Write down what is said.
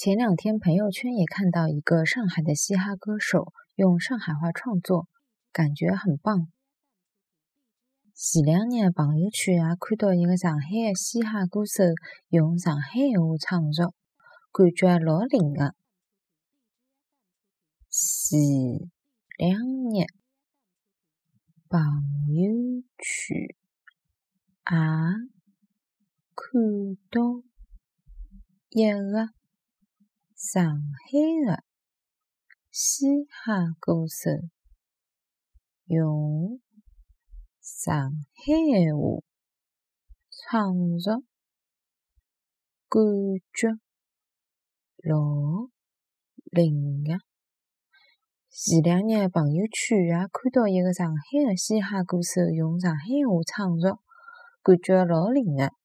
前两天朋友圈也看到一个上海的嘻哈歌手用上海话创作，感觉很棒。前两日朋友圈也看到一个上海的嘻哈歌手用上海话创作，感觉老灵的。前两日朋友圈也看到一个。上海的嘻哈歌手用上海话创作，感觉老灵个。前两日朋友圈也看到一个上海的嘻哈歌手用上海话创作，感觉老灵个。